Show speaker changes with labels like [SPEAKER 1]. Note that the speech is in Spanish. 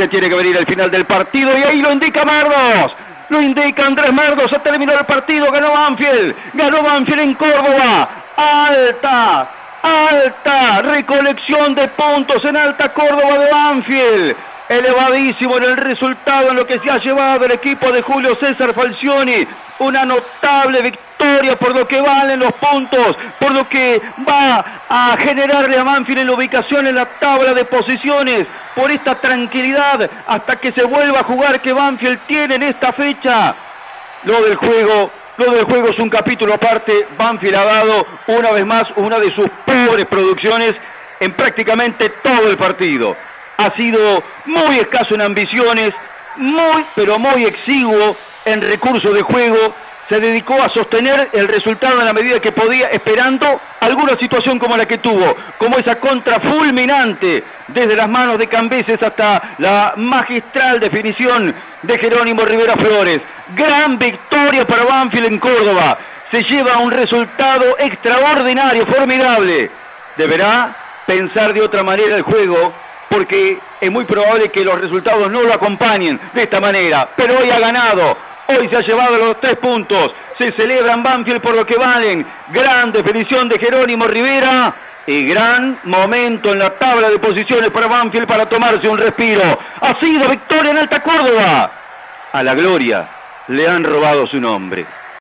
[SPEAKER 1] Se tiene que venir el final del partido y ahí lo indica Mardos. Lo indica Andrés Mardos. Se terminó el partido. Ganó Banfield. Ganó Banfield en Córdoba. Alta. Alta recolección de puntos en Alta Córdoba de Banfield elevadísimo en el resultado en lo que se ha llevado el equipo de Julio César Falcioni. Una notable victoria por lo que valen los puntos, por lo que va a generarle a Banfield en la ubicación en la tabla de posiciones, por esta tranquilidad hasta que se vuelva a jugar que Banfield tiene en esta fecha. Lo del juego lo del juego es un capítulo aparte. Banfield ha dado una vez más una de sus pobres producciones en prácticamente todo el partido ha sido muy escaso en ambiciones, muy, pero muy exiguo en recursos de juego, se dedicó a sostener el resultado en la medida que podía, esperando alguna situación como la que tuvo, como esa contra fulminante desde las manos de Cambeses hasta la magistral definición de Jerónimo Rivera Flores. Gran victoria para Banfield en Córdoba. Se lleva un resultado extraordinario, formidable. Deberá pensar de otra manera el juego porque es muy probable que los resultados no lo acompañen de esta manera. Pero hoy ha ganado, hoy se ha llevado los tres puntos, se celebra en Banfield por lo que valen. Gran definición de Jerónimo Rivera y gran momento en la tabla de posiciones para Banfield para tomarse un respiro. Ha sido victoria en Alta Córdoba. A la gloria le han robado su nombre.